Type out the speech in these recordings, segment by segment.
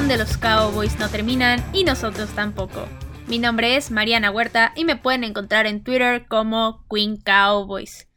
donde los Cowboys no terminan y nosotros tampoco. Mi nombre es Mariana Huerta y me pueden encontrar en Twitter como Queen Cowboys.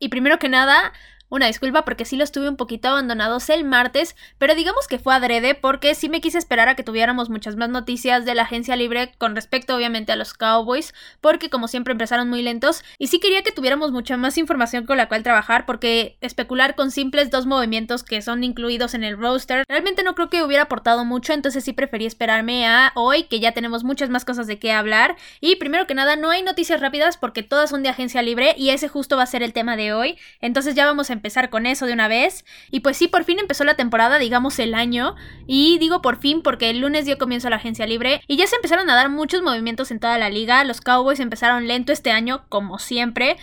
Y primero que nada, una disculpa porque sí los tuve un poquito abandonados el martes, pero digamos que fue adrede porque sí me quise esperar a que tuviéramos muchas más noticias de la agencia libre con respecto obviamente a los Cowboys, porque como siempre empezaron muy lentos y sí quería que tuviéramos mucha más información con la cual trabajar porque especular con simples dos movimientos que son incluidos en el roster realmente no creo que hubiera aportado mucho, entonces sí preferí esperarme a hoy que ya tenemos muchas más cosas de qué hablar. Y primero que nada no hay noticias rápidas porque todas son de agencia libre y ese justo va a ser el tema de hoy, entonces ya vamos a empezar con eso de una vez. Y pues sí, por fin empezó la temporada, digamos el año. Y digo por fin porque el lunes dio comienzo a la agencia libre. Y ya se empezaron a dar muchos movimientos en toda la liga. Los Cowboys empezaron lento este año, como siempre.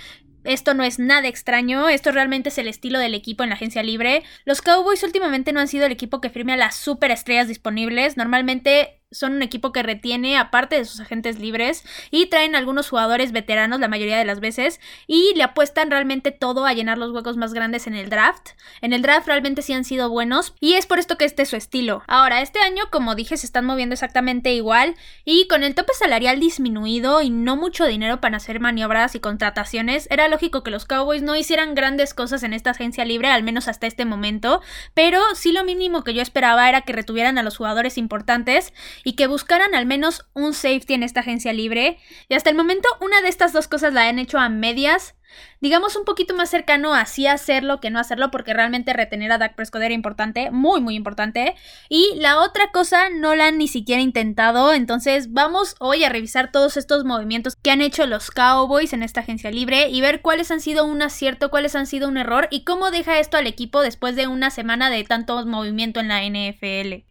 Esto no es nada extraño, esto realmente es el estilo del equipo en la agencia libre. Los Cowboys últimamente no han sido el equipo que firme a las superestrellas disponibles. Normalmente son un equipo que retiene aparte de sus agentes libres y traen algunos jugadores veteranos la mayoría de las veces y le apuestan realmente todo a llenar los huecos más grandes en el draft. En el draft realmente sí han sido buenos y es por esto que este es su estilo. Ahora, este año, como dije, se están moviendo exactamente igual y con el tope salarial disminuido y no mucho dinero para hacer maniobras y contrataciones, era lógico que los Cowboys no hicieran grandes cosas en esta agencia libre, al menos hasta este momento, pero sí lo mínimo que yo esperaba era que retuvieran a los jugadores importantes y que buscaran al menos un safety en esta agencia libre. Y hasta el momento una de estas dos cosas la han hecho a medias. Digamos un poquito más cercano a sí hacerlo que no hacerlo porque realmente retener a Dak Prescott era importante, muy muy importante. Y la otra cosa no la han ni siquiera intentado, entonces vamos hoy a revisar todos estos movimientos que han hecho los Cowboys en esta agencia libre y ver cuáles han sido un acierto, cuáles han sido un error y cómo deja esto al equipo después de una semana de tanto movimiento en la NFL.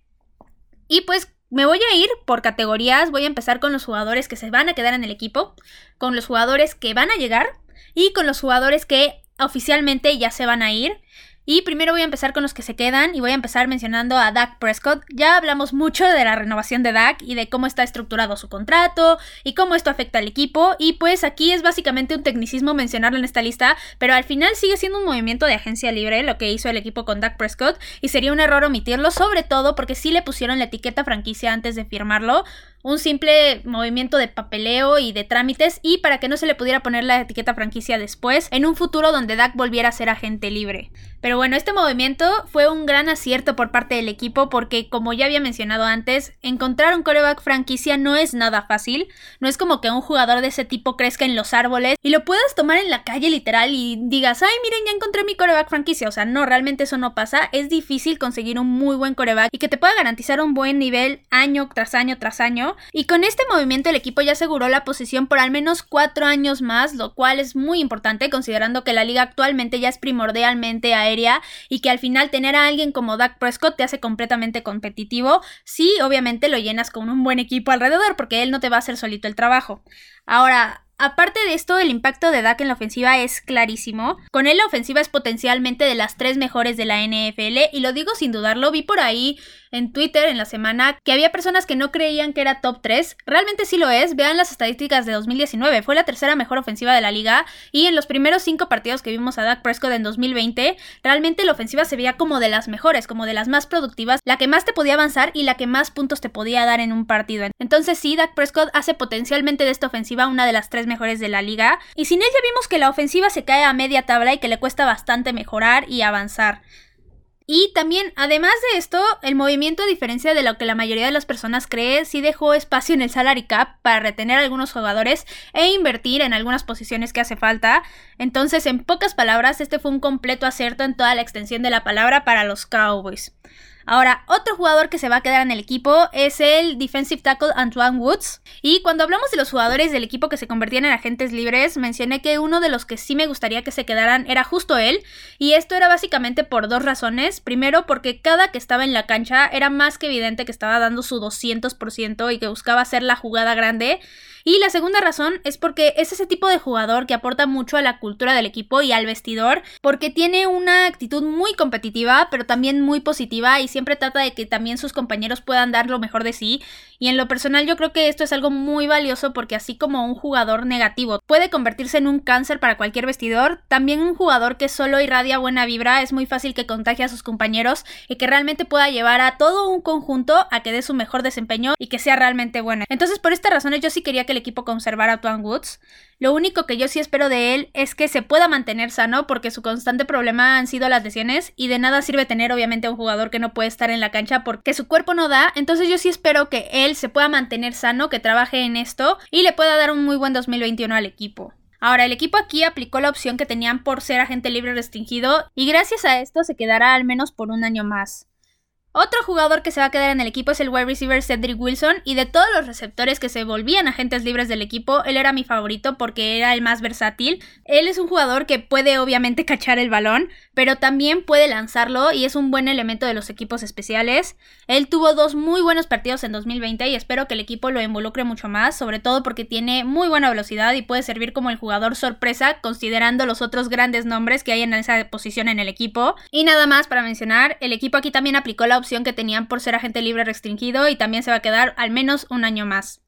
Y pues me voy a ir por categorías, voy a empezar con los jugadores que se van a quedar en el equipo, con los jugadores que van a llegar y con los jugadores que oficialmente ya se van a ir. Y primero voy a empezar con los que se quedan y voy a empezar mencionando a Dak Prescott. Ya hablamos mucho de la renovación de Dak y de cómo está estructurado su contrato y cómo esto afecta al equipo. Y pues aquí es básicamente un tecnicismo mencionarlo en esta lista, pero al final sigue siendo un movimiento de agencia libre lo que hizo el equipo con Dak Prescott y sería un error omitirlo, sobre todo porque sí le pusieron la etiqueta franquicia antes de firmarlo un simple movimiento de papeleo y de trámites y para que no se le pudiera poner la etiqueta franquicia después, en un futuro donde Dak volviera a ser agente libre. Pero bueno, este movimiento fue un gran acierto por parte del equipo porque, como ya había mencionado antes, encontrar un coreback franquicia no es nada fácil. No es como que un jugador de ese tipo crezca en los árboles y lo puedas tomar en la calle literal y digas, ay, miren, ya encontré mi coreback franquicia. O sea, no, realmente eso no pasa. Es difícil conseguir un muy buen coreback y que te pueda garantizar un buen nivel año tras año tras año y con este movimiento el equipo ya aseguró la posición por al menos cuatro años más, lo cual es muy importante considerando que la liga actualmente ya es primordialmente aérea y que al final tener a alguien como Dak Prescott te hace completamente competitivo si obviamente lo llenas con un buen equipo alrededor porque él no te va a hacer solito el trabajo. Ahora, Aparte de esto, el impacto de Dak en la ofensiva es clarísimo. Con él la ofensiva es potencialmente de las tres mejores de la NFL y lo digo sin dudarlo, vi por ahí en Twitter en la semana que había personas que no creían que era top 3. Realmente sí lo es, vean las estadísticas de 2019, fue la tercera mejor ofensiva de la liga y en los primeros cinco partidos que vimos a Dak Prescott en 2020, realmente la ofensiva se veía como de las mejores, como de las más productivas, la que más te podía avanzar y la que más puntos te podía dar en un partido. Entonces sí, Dak Prescott hace potencialmente de esta ofensiva una de las tres mejores de la liga y sin él ya vimos que la ofensiva se cae a media tabla y que le cuesta bastante mejorar y avanzar. Y también, además de esto, el movimiento, a diferencia de lo que la mayoría de las personas cree, sí dejó espacio en el salary cap para retener a algunos jugadores e invertir en algunas posiciones que hace falta. Entonces, en pocas palabras, este fue un completo acierto en toda la extensión de la palabra para los Cowboys. Ahora, otro jugador que se va a quedar en el equipo es el defensive tackle Antoine Woods. Y cuando hablamos de los jugadores del equipo que se convertían en agentes libres, mencioné que uno de los que sí me gustaría que se quedaran era justo él. Y esto era básicamente por dos razones. Primero, porque cada que estaba en la cancha era más que evidente que estaba dando su 200% y que buscaba hacer la jugada grande. Y la segunda razón es porque es ese tipo de jugador que aporta mucho a la cultura del equipo y al vestidor, porque tiene una actitud muy competitiva, pero también muy positiva y siempre trata de que también sus compañeros puedan dar lo mejor de sí. Y en lo personal yo creo que esto es algo muy valioso porque así como un jugador negativo puede convertirse en un cáncer para cualquier vestidor, también un jugador que solo irradia buena vibra es muy fácil que contagie a sus compañeros y que realmente pueda llevar a todo un conjunto a que dé su mejor desempeño y que sea realmente bueno. Entonces por estas razones yo sí quería que el equipo conservara a Tuan Woods. Lo único que yo sí espero de él es que se pueda mantener sano porque su constante problema han sido las lesiones y de nada sirve tener obviamente a un jugador que no puede estar en la cancha porque su cuerpo no da. Entonces yo sí espero que él se pueda mantener sano, que trabaje en esto y le pueda dar un muy buen 2021 al equipo. Ahora, el equipo aquí aplicó la opción que tenían por ser agente libre restringido y gracias a esto se quedará al menos por un año más. Otro jugador que se va a quedar en el equipo es el wide receiver Cedric Wilson y de todos los receptores que se volvían agentes libres del equipo, él era mi favorito porque era el más versátil. Él es un jugador que puede obviamente cachar el balón, pero también puede lanzarlo y es un buen elemento de los equipos especiales. Él tuvo dos muy buenos partidos en 2020 y espero que el equipo lo involucre mucho más, sobre todo porque tiene muy buena velocidad y puede servir como el jugador sorpresa considerando los otros grandes nombres que hay en esa posición en el equipo. Y nada más para mencionar, el equipo aquí también aplicó la opción que tenían por ser agente libre restringido y también se va a quedar al menos un año más.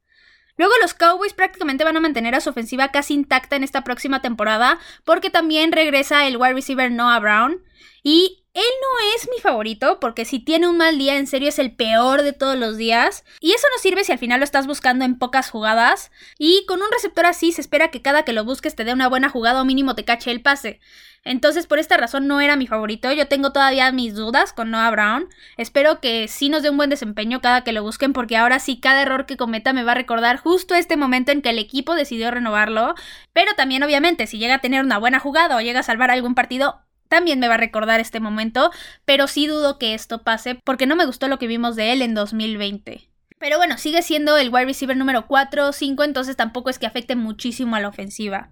Luego los Cowboys prácticamente van a mantener a su ofensiva casi intacta en esta próxima temporada porque también regresa el wide receiver Noah Brown y él no es mi favorito porque si tiene un mal día en serio es el peor de todos los días y eso no sirve si al final lo estás buscando en pocas jugadas y con un receptor así se espera que cada que lo busques te dé una buena jugada o mínimo te cache el pase. Entonces, por esta razón no era mi favorito. Yo tengo todavía mis dudas con Noah Brown. Espero que sí nos dé un buen desempeño cada que lo busquen, porque ahora sí cada error que cometa me va a recordar justo este momento en que el equipo decidió renovarlo. Pero también, obviamente, si llega a tener una buena jugada o llega a salvar algún partido, también me va a recordar este momento. Pero sí dudo que esto pase, porque no me gustó lo que vimos de él en 2020. Pero bueno, sigue siendo el wide receiver número 4 o 5, entonces tampoco es que afecte muchísimo a la ofensiva.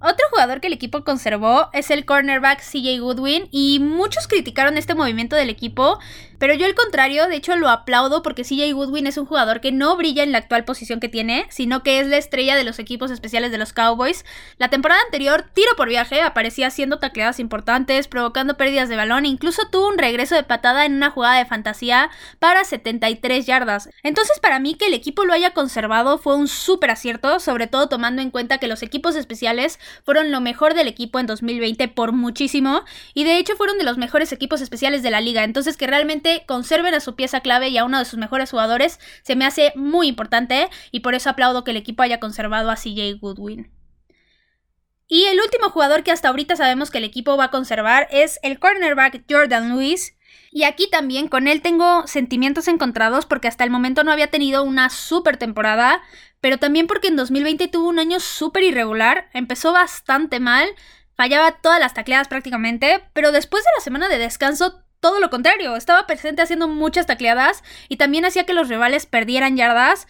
Otro jugador que el equipo conservó es el cornerback CJ Goodwin y muchos criticaron este movimiento del equipo, pero yo al contrario, de hecho lo aplaudo porque CJ Goodwin es un jugador que no brilla en la actual posición que tiene, sino que es la estrella de los equipos especiales de los Cowboys. La temporada anterior, tiro por viaje, aparecía haciendo tacleadas importantes, provocando pérdidas de balón e incluso tuvo un regreso de patada en una jugada de fantasía para 73 yardas. Entonces para mí que el equipo lo haya conservado fue un súper acierto, sobre todo tomando en cuenta que los equipos especiales fueron lo mejor del equipo en 2020 por muchísimo y de hecho fueron de los mejores equipos especiales de la liga, entonces que realmente conserven a su pieza clave y a uno de sus mejores jugadores se me hace muy importante y por eso aplaudo que el equipo haya conservado a CJ Goodwin. Y el último jugador que hasta ahorita sabemos que el equipo va a conservar es el cornerback Jordan Lewis. Y aquí también con él tengo sentimientos encontrados porque hasta el momento no había tenido una super temporada, pero también porque en 2020 tuvo un año súper irregular, empezó bastante mal, fallaba todas las tacleadas prácticamente, pero después de la semana de descanso todo lo contrario, estaba presente haciendo muchas tacleadas y también hacía que los rivales perdieran yardas.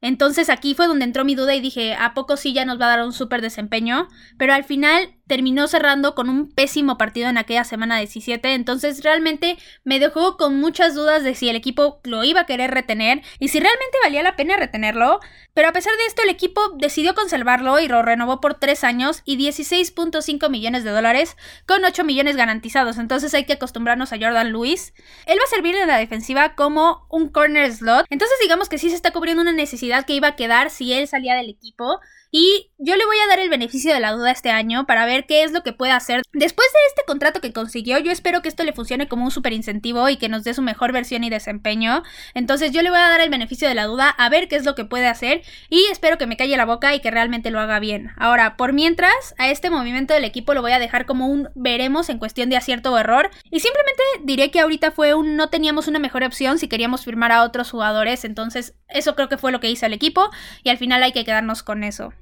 Entonces aquí fue donde entró mi duda y dije, ¿a poco sí ya nos va a dar un súper desempeño? Pero al final terminó cerrando con un pésimo partido en aquella semana 17, entonces realmente me dejó con muchas dudas de si el equipo lo iba a querer retener y si realmente valía la pena retenerlo, pero a pesar de esto el equipo decidió conservarlo y lo renovó por 3 años y 16.5 millones de dólares con 8 millones garantizados, entonces hay que acostumbrarnos a Jordan Lewis. Él va a servir en la defensiva como un corner slot, entonces digamos que sí se está cubriendo una necesidad que iba a quedar si él salía del equipo. Y yo le voy a dar el beneficio de la duda este año para ver qué es lo que puede hacer. Después de este contrato que consiguió, yo espero que esto le funcione como un super incentivo y que nos dé su mejor versión y desempeño. Entonces yo le voy a dar el beneficio de la duda a ver qué es lo que puede hacer y espero que me calle la boca y que realmente lo haga bien. Ahora, por mientras, a este movimiento del equipo lo voy a dejar como un veremos en cuestión de acierto o error. Y simplemente diré que ahorita fue un no teníamos una mejor opción si queríamos firmar a otros jugadores. Entonces eso creo que fue lo que hizo el equipo y al final hay que quedarnos con eso.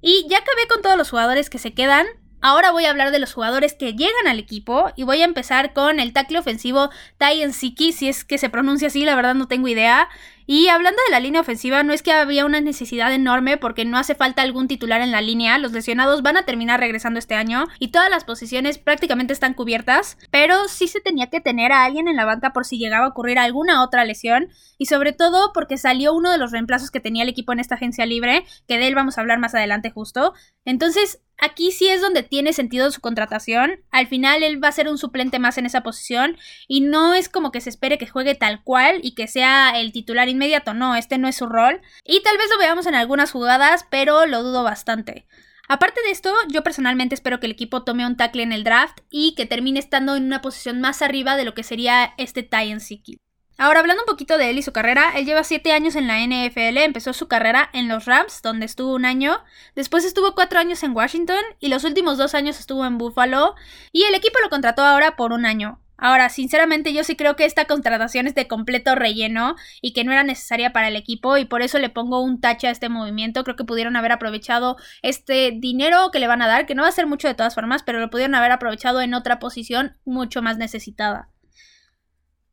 Y ya acabé con todos los jugadores que se quedan. Ahora voy a hablar de los jugadores que llegan al equipo y voy a empezar con el tackle ofensivo Tyan Siki, si es que se pronuncia así, la verdad no tengo idea. Y hablando de la línea ofensiva, no es que había una necesidad enorme porque no hace falta algún titular en la línea, los lesionados van a terminar regresando este año y todas las posiciones prácticamente están cubiertas, pero sí se tenía que tener a alguien en la banca por si llegaba a ocurrir alguna otra lesión y sobre todo porque salió uno de los reemplazos que tenía el equipo en esta agencia libre, que de él vamos a hablar más adelante justo. Entonces, aquí sí es donde tiene sentido su contratación. Al final él va a ser un suplente más en esa posición y no es como que se espere que juegue tal cual y que sea el titular inmediato, no, este no es su rol. Y tal vez lo veamos en algunas jugadas, pero lo dudo bastante. Aparte de esto, yo personalmente espero que el equipo tome un tackle en el draft y que termine estando en una posición más arriba de lo que sería este Tyan Siki. Ahora, hablando un poquito de él y su carrera, él lleva 7 años en la NFL, empezó su carrera en los Rams, donde estuvo un año, después estuvo 4 años en Washington y los últimos 2 años estuvo en Buffalo y el equipo lo contrató ahora por un año. Ahora, sinceramente yo sí creo que esta contratación es de completo relleno y que no era necesaria para el equipo y por eso le pongo un tache a este movimiento. Creo que pudieron haber aprovechado este dinero que le van a dar, que no va a ser mucho de todas formas, pero lo pudieron haber aprovechado en otra posición mucho más necesitada.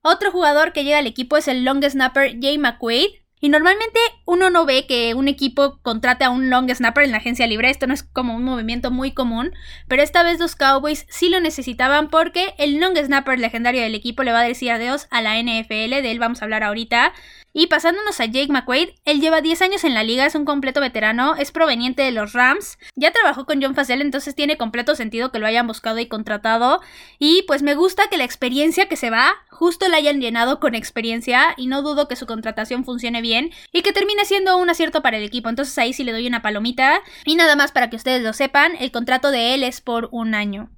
Otro jugador que llega al equipo es el long snapper Jay McQuaid. Y normalmente uno no ve que un equipo contrate a un long snapper en la agencia libre, esto no es como un movimiento muy común, pero esta vez los Cowboys sí lo necesitaban porque el long snapper legendario del equipo le va a decir adiós a la NFL, de él vamos a hablar ahorita. Y pasándonos a Jake McQuaid, él lleva 10 años en la liga, es un completo veterano, es proveniente de los Rams, ya trabajó con John Facel, entonces tiene completo sentido que lo hayan buscado y contratado. Y pues me gusta que la experiencia que se va, justo la hayan llenado con experiencia y no dudo que su contratación funcione bien y que termine siendo un acierto para el equipo. Entonces ahí sí le doy una palomita. Y nada más para que ustedes lo sepan, el contrato de él es por un año.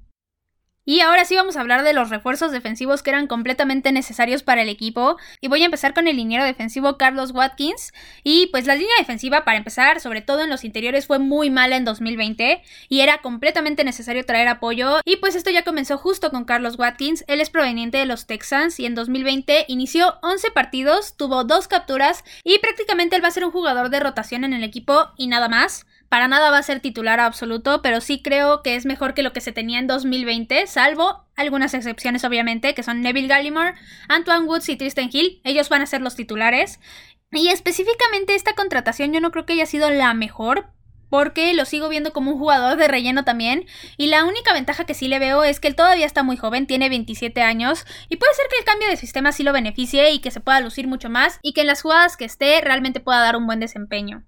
Y ahora sí vamos a hablar de los refuerzos defensivos que eran completamente necesarios para el equipo. Y voy a empezar con el liniero defensivo Carlos Watkins. Y pues la línea defensiva, para empezar, sobre todo en los interiores, fue muy mala en 2020. Y era completamente necesario traer apoyo. Y pues esto ya comenzó justo con Carlos Watkins. Él es proveniente de los Texans y en 2020 inició 11 partidos, tuvo dos capturas y prácticamente él va a ser un jugador de rotación en el equipo y nada más. Para nada va a ser titular absoluto, pero sí creo que es mejor que lo que se tenía en 2020, salvo algunas excepciones obviamente, que son Neville Gallimore, Antoine Woods y Tristan Hill. Ellos van a ser los titulares. Y específicamente esta contratación yo no creo que haya sido la mejor, porque lo sigo viendo como un jugador de relleno también. Y la única ventaja que sí le veo es que él todavía está muy joven, tiene 27 años, y puede ser que el cambio de sistema sí lo beneficie y que se pueda lucir mucho más, y que en las jugadas que esté realmente pueda dar un buen desempeño.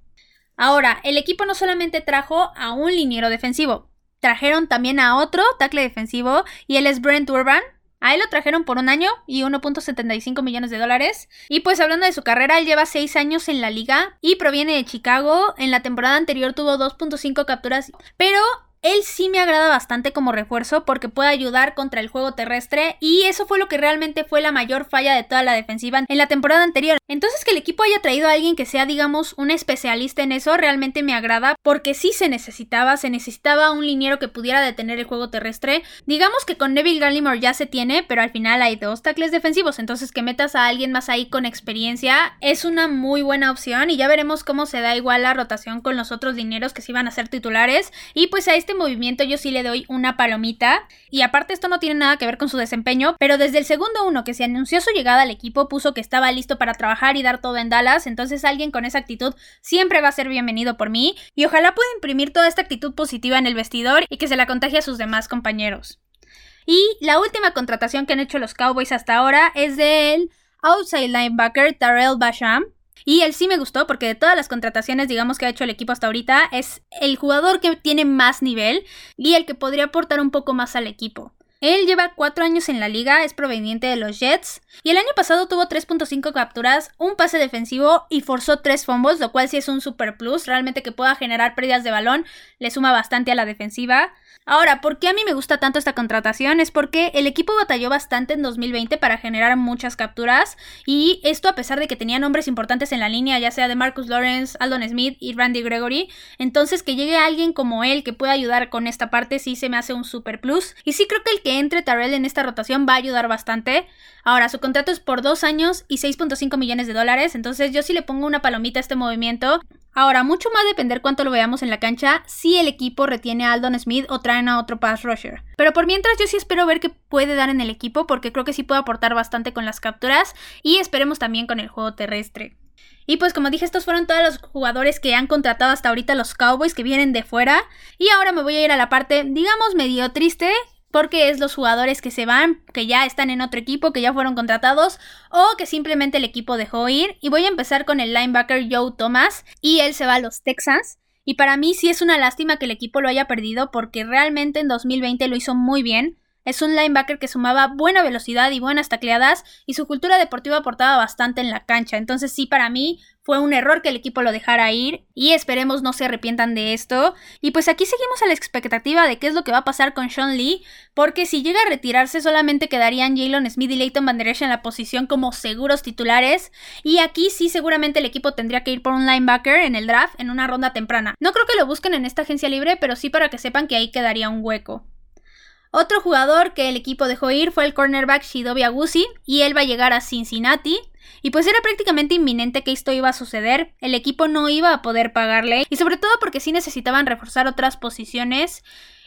Ahora, el equipo no solamente trajo a un liniero defensivo, trajeron también a otro tackle defensivo y él es Brent Urban. A él lo trajeron por un año y 1.75 millones de dólares. Y pues hablando de su carrera, él lleva 6 años en la liga y proviene de Chicago. En la temporada anterior tuvo 2.5 capturas, pero él sí me agrada bastante como refuerzo porque puede ayudar contra el juego terrestre y eso fue lo que realmente fue la mayor falla de toda la defensiva en la temporada anterior. Entonces que el equipo haya traído a alguien que sea digamos un especialista en eso realmente me agrada porque sí se necesitaba, se necesitaba un liniero que pudiera detener el juego terrestre. Digamos que con Neville Gallimore ya se tiene, pero al final hay dos tackles defensivos, entonces que metas a alguien más ahí con experiencia es una muy buena opción y ya veremos cómo se da igual la rotación con los otros linieros que sí van a ser titulares y pues a este movimiento yo sí le doy una palomita. Y aparte esto no tiene nada que ver con su desempeño, pero desde el segundo uno que se anunció su llegada al equipo puso que estaba listo para trabajar y dar todo en Dallas, entonces alguien con esa actitud siempre va a ser bienvenido por mí y ojalá pueda imprimir toda esta actitud positiva en el vestidor y que se la contagie a sus demás compañeros. Y la última contratación que han hecho los Cowboys hasta ahora es del outside linebacker Tarell Basham, y él sí me gustó porque de todas las contrataciones, digamos, que ha hecho el equipo hasta ahorita, es el jugador que tiene más nivel y el que podría aportar un poco más al equipo. Él lleva 4 años en la liga, es proveniente de los Jets y el año pasado tuvo 3.5 capturas, un pase defensivo y forzó 3 fumbles, lo cual sí es un super plus, realmente que pueda generar pérdidas de balón, le suma bastante a la defensiva. Ahora, ¿por qué a mí me gusta tanto esta contratación? Es porque el equipo batalló bastante en 2020 para generar muchas capturas y esto a pesar de que tenía nombres importantes en la línea, ya sea de Marcus Lawrence, Aldon Smith y Randy Gregory. Entonces que llegue alguien como él que pueda ayudar con esta parte sí se me hace un super plus. Y sí creo que el que entre Tarrell en esta rotación va a ayudar bastante. Ahora, su contrato es por dos años y 6.5 millones de dólares, entonces yo sí le pongo una palomita a este movimiento. Ahora, mucho más depender cuánto lo veamos en la cancha si el equipo retiene a Aldon Smith o traen a otro pass rusher. Pero por mientras yo sí espero ver qué puede dar en el equipo porque creo que sí puede aportar bastante con las capturas y esperemos también con el juego terrestre. Y pues como dije, estos fueron todos los jugadores que han contratado hasta ahorita los Cowboys que vienen de fuera. Y ahora me voy a ir a la parte, digamos, medio triste, porque es los jugadores que se van, que ya están en otro equipo, que ya fueron contratados o que simplemente el equipo dejó ir. Y voy a empezar con el linebacker Joe Thomas y él se va a los Texans. Y para mí sí es una lástima que el equipo lo haya perdido porque realmente en 2020 lo hizo muy bien. Es un linebacker que sumaba buena velocidad y buenas tacleadas y su cultura deportiva aportaba bastante en la cancha. Entonces sí, para mí fue un error que el equipo lo dejara ir y esperemos no se arrepientan de esto. Y pues aquí seguimos a la expectativa de qué es lo que va a pasar con Sean Lee, porque si llega a retirarse solamente quedarían Jalen Smith y Leighton Van Der Esch en la posición como seguros titulares. Y aquí sí seguramente el equipo tendría que ir por un linebacker en el draft en una ronda temprana. No creo que lo busquen en esta agencia libre, pero sí para que sepan que ahí quedaría un hueco. Otro jugador que el equipo dejó ir fue el cornerback Shidobi Agusi y él va a llegar a Cincinnati. Y pues era prácticamente inminente que esto iba a suceder, el equipo no iba a poder pagarle y sobre todo porque sí necesitaban reforzar otras posiciones.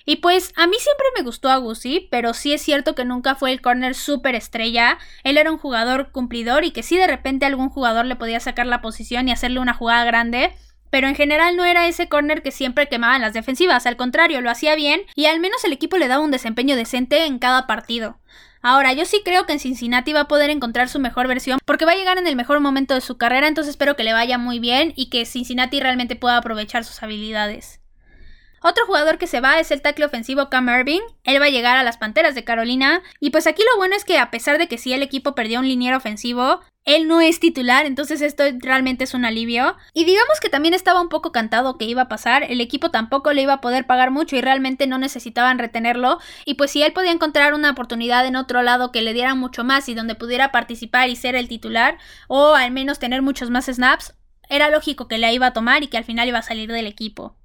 Y pues a mí siempre me gustó Agusi, pero sí es cierto que nunca fue el corner super estrella. Él era un jugador cumplidor y que sí de repente algún jugador le podía sacar la posición y hacerle una jugada grande pero en general no era ese corner que siempre quemaba en las defensivas, al contrario, lo hacía bien y al menos el equipo le daba un desempeño decente en cada partido. Ahora, yo sí creo que en Cincinnati va a poder encontrar su mejor versión porque va a llegar en el mejor momento de su carrera, entonces espero que le vaya muy bien y que Cincinnati realmente pueda aprovechar sus habilidades. Otro jugador que se va es el tackle ofensivo Cam Irving. Él va a llegar a las Panteras de Carolina. Y pues aquí lo bueno es que a pesar de que sí el equipo perdió un liniero ofensivo, él no es titular, entonces esto realmente es un alivio. Y digamos que también estaba un poco cantado que iba a pasar, el equipo tampoco le iba a poder pagar mucho y realmente no necesitaban retenerlo. Y pues si él podía encontrar una oportunidad en otro lado que le diera mucho más y donde pudiera participar y ser el titular, o al menos tener muchos más snaps, era lógico que la iba a tomar y que al final iba a salir del equipo.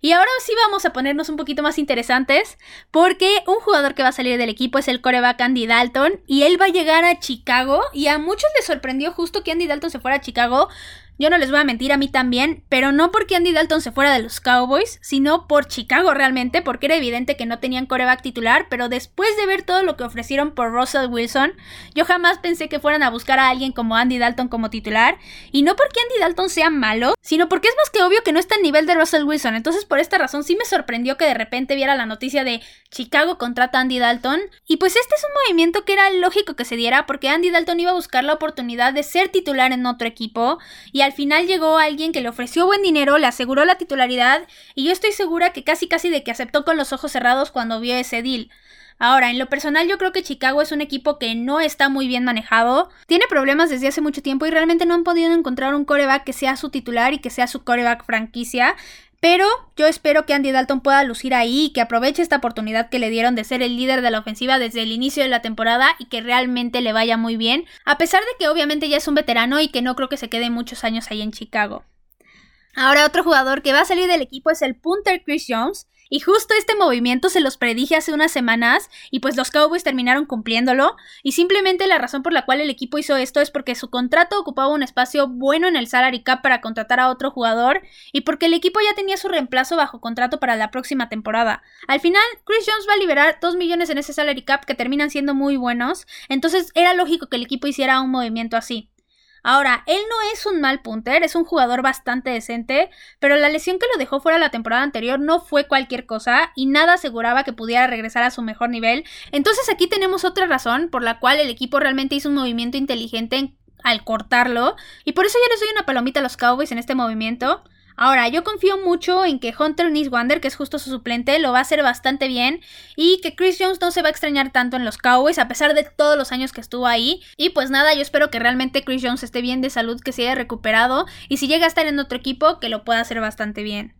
Y ahora sí vamos a ponernos un poquito más interesantes porque un jugador que va a salir del equipo es el coreback Andy Dalton y él va a llegar a Chicago y a muchos les sorprendió justo que Andy Dalton se fuera a Chicago yo no les voy a mentir a mí también, pero no porque Andy Dalton se fuera de los Cowboys, sino por Chicago realmente, porque era evidente que no tenían coreback titular, pero después de ver todo lo que ofrecieron por Russell Wilson, yo jamás pensé que fueran a buscar a alguien como Andy Dalton como titular, y no porque Andy Dalton sea malo, sino porque es más que obvio que no está al nivel de Russell Wilson, entonces por esta razón sí me sorprendió que de repente viera la noticia de Chicago contrata a Andy Dalton, y pues este es un movimiento que era lógico que se diera porque Andy Dalton iba a buscar la oportunidad de ser titular en otro equipo, y final llegó alguien que le ofreció buen dinero, le aseguró la titularidad y yo estoy segura que casi casi de que aceptó con los ojos cerrados cuando vio ese deal. Ahora, en lo personal yo creo que Chicago es un equipo que no está muy bien manejado, tiene problemas desde hace mucho tiempo y realmente no han podido encontrar un coreback que sea su titular y que sea su coreback franquicia. Pero yo espero que Andy Dalton pueda lucir ahí y que aproveche esta oportunidad que le dieron de ser el líder de la ofensiva desde el inicio de la temporada y que realmente le vaya muy bien, a pesar de que obviamente ya es un veterano y que no creo que se quede muchos años ahí en Chicago. Ahora otro jugador que va a salir del equipo es el punter Chris Jones, y justo este movimiento se los predije hace unas semanas y pues los Cowboys terminaron cumpliéndolo y simplemente la razón por la cual el equipo hizo esto es porque su contrato ocupaba un espacio bueno en el salary cap para contratar a otro jugador y porque el equipo ya tenía su reemplazo bajo contrato para la próxima temporada. Al final, Chris Jones va a liberar 2 millones en ese salary cap que terminan siendo muy buenos, entonces era lógico que el equipo hiciera un movimiento así. Ahora, él no es un mal punter, es un jugador bastante decente, pero la lesión que lo dejó fuera la temporada anterior no fue cualquier cosa y nada aseguraba que pudiera regresar a su mejor nivel. Entonces aquí tenemos otra razón por la cual el equipo realmente hizo un movimiento inteligente al cortarlo y por eso yo les doy una palomita a los Cowboys en este movimiento. Ahora, yo confío mucho en que Hunter Niswander, que es justo su suplente, lo va a hacer bastante bien y que Chris Jones no se va a extrañar tanto en los Cowboys a pesar de todos los años que estuvo ahí. Y pues nada, yo espero que realmente Chris Jones esté bien de salud, que se haya recuperado y si llega a estar en otro equipo, que lo pueda hacer bastante bien.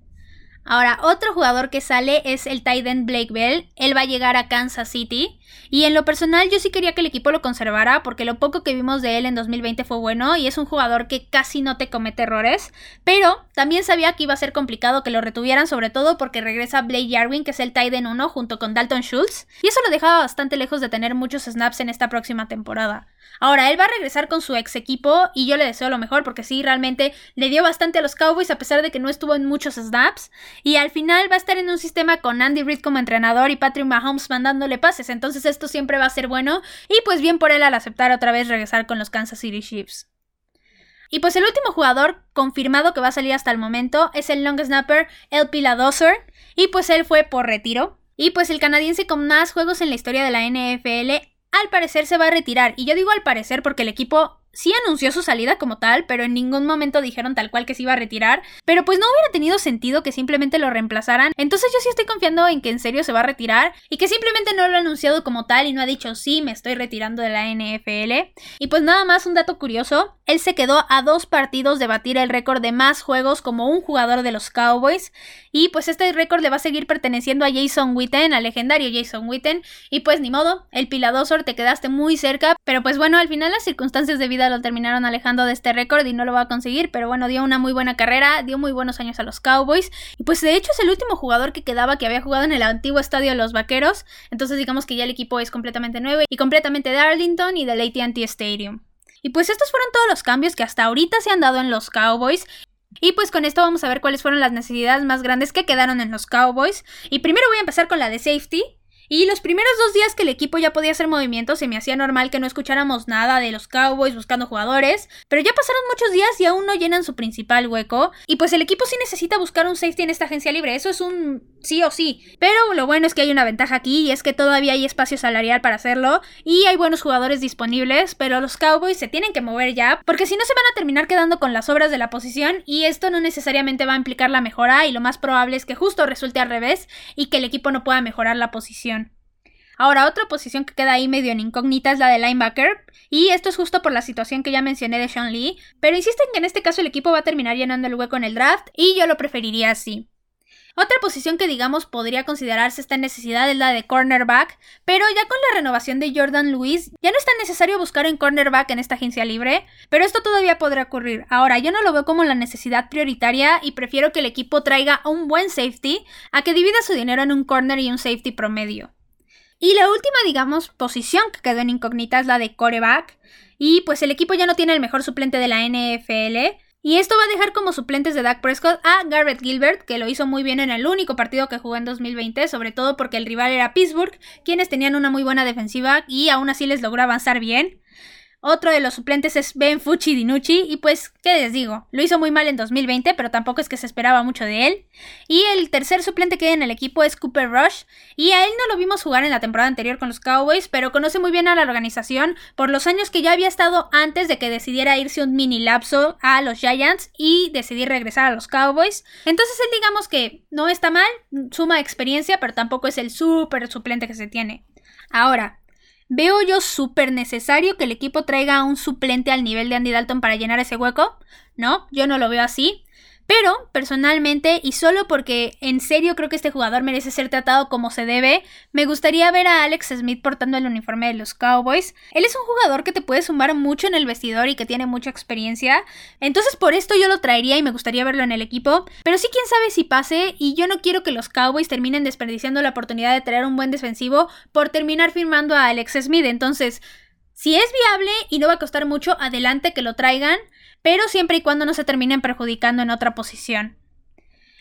Ahora, otro jugador que sale es el Titan Blake Bell. Él va a llegar a Kansas City. Y en lo personal yo sí quería que el equipo lo conservara porque lo poco que vimos de él en 2020 fue bueno y es un jugador que casi no te comete errores. Pero también sabía que iba a ser complicado que lo retuvieran sobre todo porque regresa Blake Jarwin que es el Titan 1 junto con Dalton Schultz. Y eso lo dejaba bastante lejos de tener muchos snaps en esta próxima temporada. Ahora, él va a regresar con su ex equipo y yo le deseo lo mejor porque sí, realmente le dio bastante a los Cowboys a pesar de que no estuvo en muchos snaps. Y al final va a estar en un sistema con Andy Reid como entrenador y Patrick Mahomes mandándole pases. Entonces esto siempre va a ser bueno. Y pues bien por él al aceptar otra vez regresar con los Kansas City Chiefs. Y pues el último jugador confirmado que va a salir hasta el momento es el long snapper El Piladoser. Y pues él fue por retiro. Y pues el canadiense con más juegos en la historia de la NFL al parecer se va a retirar. Y yo digo al parecer porque el equipo sí anunció su salida como tal, pero en ningún momento dijeron tal cual que se iba a retirar. Pero pues no hubiera tenido sentido que simplemente lo reemplazaran. Entonces yo sí estoy confiando en que en serio se va a retirar y que simplemente no lo ha anunciado como tal y no ha dicho sí, me estoy retirando de la NFL. Y pues nada más un dato curioso, él se quedó a dos partidos de batir el récord de más juegos como un jugador de los Cowboys. Y pues este récord le va a seguir perteneciendo a Jason Witten, al legendario Jason Witten. Y pues ni modo, el Piladosor te quedaste muy cerca. Pero pues bueno, al final las circunstancias de vida lo terminaron alejando de este récord y no lo va a conseguir, pero bueno, dio una muy buena carrera, dio muy buenos años a los Cowboys y pues de hecho es el último jugador que quedaba que había jugado en el antiguo estadio de los Vaqueros, entonces digamos que ya el equipo es completamente nuevo y completamente de Arlington y del AT&T Stadium. Y pues estos fueron todos los cambios que hasta ahorita se han dado en los Cowboys. Y pues con esto vamos a ver cuáles fueron las necesidades más grandes que quedaron en los Cowboys. Y primero voy a empezar con la de safety, y los primeros dos días que el equipo ya podía hacer movimientos, se me hacía normal que no escucháramos nada de los Cowboys buscando jugadores, pero ya pasaron muchos días y aún no llenan su principal hueco, y pues el equipo sí necesita buscar un safety en esta agencia libre, eso es un sí o sí. Pero lo bueno es que hay una ventaja aquí y es que todavía hay espacio salarial para hacerlo y hay buenos jugadores disponibles, pero los Cowboys se tienen que mover ya, porque si no se van a terminar quedando con las obras de la posición y esto no necesariamente va a implicar la mejora y lo más probable es que justo resulte al revés y que el equipo no pueda mejorar la posición. Ahora, otra posición que queda ahí medio en incógnita es la de linebacker, y esto es justo por la situación que ya mencioné de Sean Lee, pero insisten que en este caso el equipo va a terminar llenando el hueco en el draft, y yo lo preferiría así. Otra posición que digamos podría considerarse esta necesidad es la de cornerback, pero ya con la renovación de Jordan Lewis ya no es tan necesario buscar un cornerback en esta agencia libre, pero esto todavía podría ocurrir. Ahora, yo no lo veo como la necesidad prioritaria y prefiero que el equipo traiga un buen safety a que divida su dinero en un corner y un safety promedio. Y la última, digamos, posición que quedó en incógnita es la de coreback. Y pues el equipo ya no tiene el mejor suplente de la NFL. Y esto va a dejar como suplentes de Dak Prescott a Garrett Gilbert, que lo hizo muy bien en el único partido que jugó en 2020, sobre todo porque el rival era Pittsburgh, quienes tenían una muy buena defensiva y aún así les logró avanzar bien. Otro de los suplentes es Ben Fucci Dinucci y pues, ¿qué les digo? Lo hizo muy mal en 2020, pero tampoco es que se esperaba mucho de él. Y el tercer suplente que hay en el equipo es Cooper Rush y a él no lo vimos jugar en la temporada anterior con los Cowboys, pero conoce muy bien a la organización por los años que ya había estado antes de que decidiera irse un mini lapso a los Giants y decidir regresar a los Cowboys. Entonces él digamos que no está mal, suma experiencia, pero tampoco es el súper suplente que se tiene. Ahora, ¿Veo yo súper necesario que el equipo traiga a un suplente al nivel de Andy Dalton para llenar ese hueco? No, yo no lo veo así. Pero, personalmente, y solo porque en serio creo que este jugador merece ser tratado como se debe, me gustaría ver a Alex Smith portando el uniforme de los Cowboys. Él es un jugador que te puede sumar mucho en el vestidor y que tiene mucha experiencia. Entonces, por esto yo lo traería y me gustaría verlo en el equipo. Pero sí, quién sabe si pase, y yo no quiero que los Cowboys terminen desperdiciando la oportunidad de traer un buen defensivo por terminar firmando a Alex Smith. Entonces, si es viable y no va a costar mucho, adelante que lo traigan, pero siempre y cuando no se terminen perjudicando en otra posición.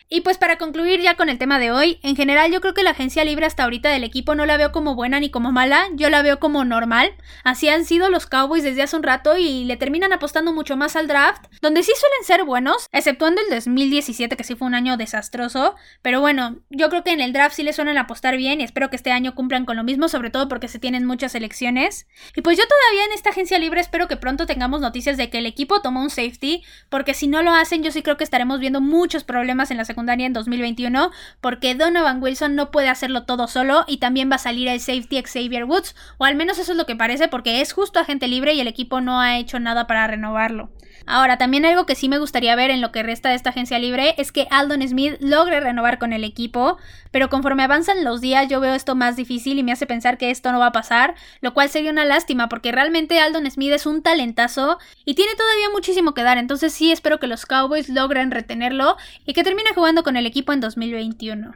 Y pues para concluir ya con el tema de hoy, en general yo creo que la agencia libre hasta ahorita del equipo no la veo como buena ni como mala, yo la veo como normal. Así han sido los Cowboys desde hace un rato y le terminan apostando mucho más al draft, donde sí suelen ser buenos, exceptuando el 2017 que sí fue un año desastroso, pero bueno, yo creo que en el draft sí le suelen apostar bien y espero que este año cumplan con lo mismo, sobre todo porque se tienen muchas elecciones. Y pues yo todavía en esta agencia libre espero que pronto tengamos noticias de que el equipo tomó un safety, porque si no lo hacen yo sí creo que estaremos viendo muchos problemas en la secundaria en 2021 porque Donovan Wilson no puede hacerlo todo solo y también va a salir el safety Xavier Woods, o al menos eso es lo que parece porque es justo agente libre y el equipo no ha hecho nada para renovarlo. Ahora, también algo que sí me gustaría ver en lo que resta de esta agencia libre es que Aldon Smith logre renovar con el equipo, pero conforme avanzan los días yo veo esto más difícil y me hace pensar que esto no va a pasar, lo cual sería una lástima porque realmente Aldon Smith es un talentazo y tiene todavía muchísimo que dar, entonces sí espero que los Cowboys logren retenerlo y que termine jugando con el equipo en 2021.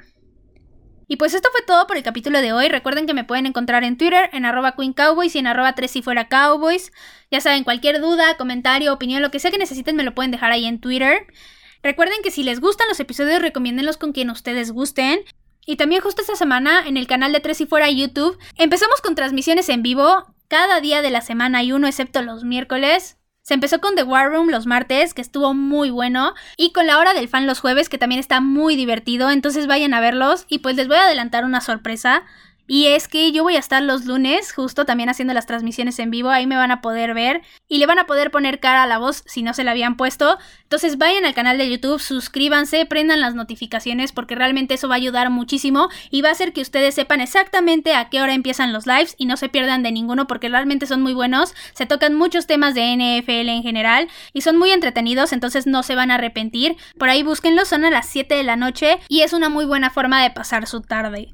Y pues esto fue todo por el capítulo de hoy. Recuerden que me pueden encontrar en Twitter, en arroba Queen y en arroba 3 si fuera Cowboys. Ya saben, cualquier duda, comentario, opinión, lo que sea que necesiten me lo pueden dejar ahí en Twitter. Recuerden que si les gustan los episodios, recomiéndenlos con quien ustedes gusten. Y también justo esta semana en el canal de 3 si fuera YouTube empezamos con transmisiones en vivo. Cada día de la semana hay uno excepto los miércoles. Se empezó con The War Room los martes, que estuvo muy bueno, y con la hora del fan los jueves, que también está muy divertido, entonces vayan a verlos y pues les voy a adelantar una sorpresa. Y es que yo voy a estar los lunes, justo también haciendo las transmisiones en vivo, ahí me van a poder ver y le van a poder poner cara a la voz si no se la habían puesto. Entonces vayan al canal de YouTube, suscríbanse, prendan las notificaciones porque realmente eso va a ayudar muchísimo y va a hacer que ustedes sepan exactamente a qué hora empiezan los lives y no se pierdan de ninguno porque realmente son muy buenos. Se tocan muchos temas de NFL en general y son muy entretenidos, entonces no se van a arrepentir. Por ahí búsquenlos, son a las 7 de la noche y es una muy buena forma de pasar su tarde.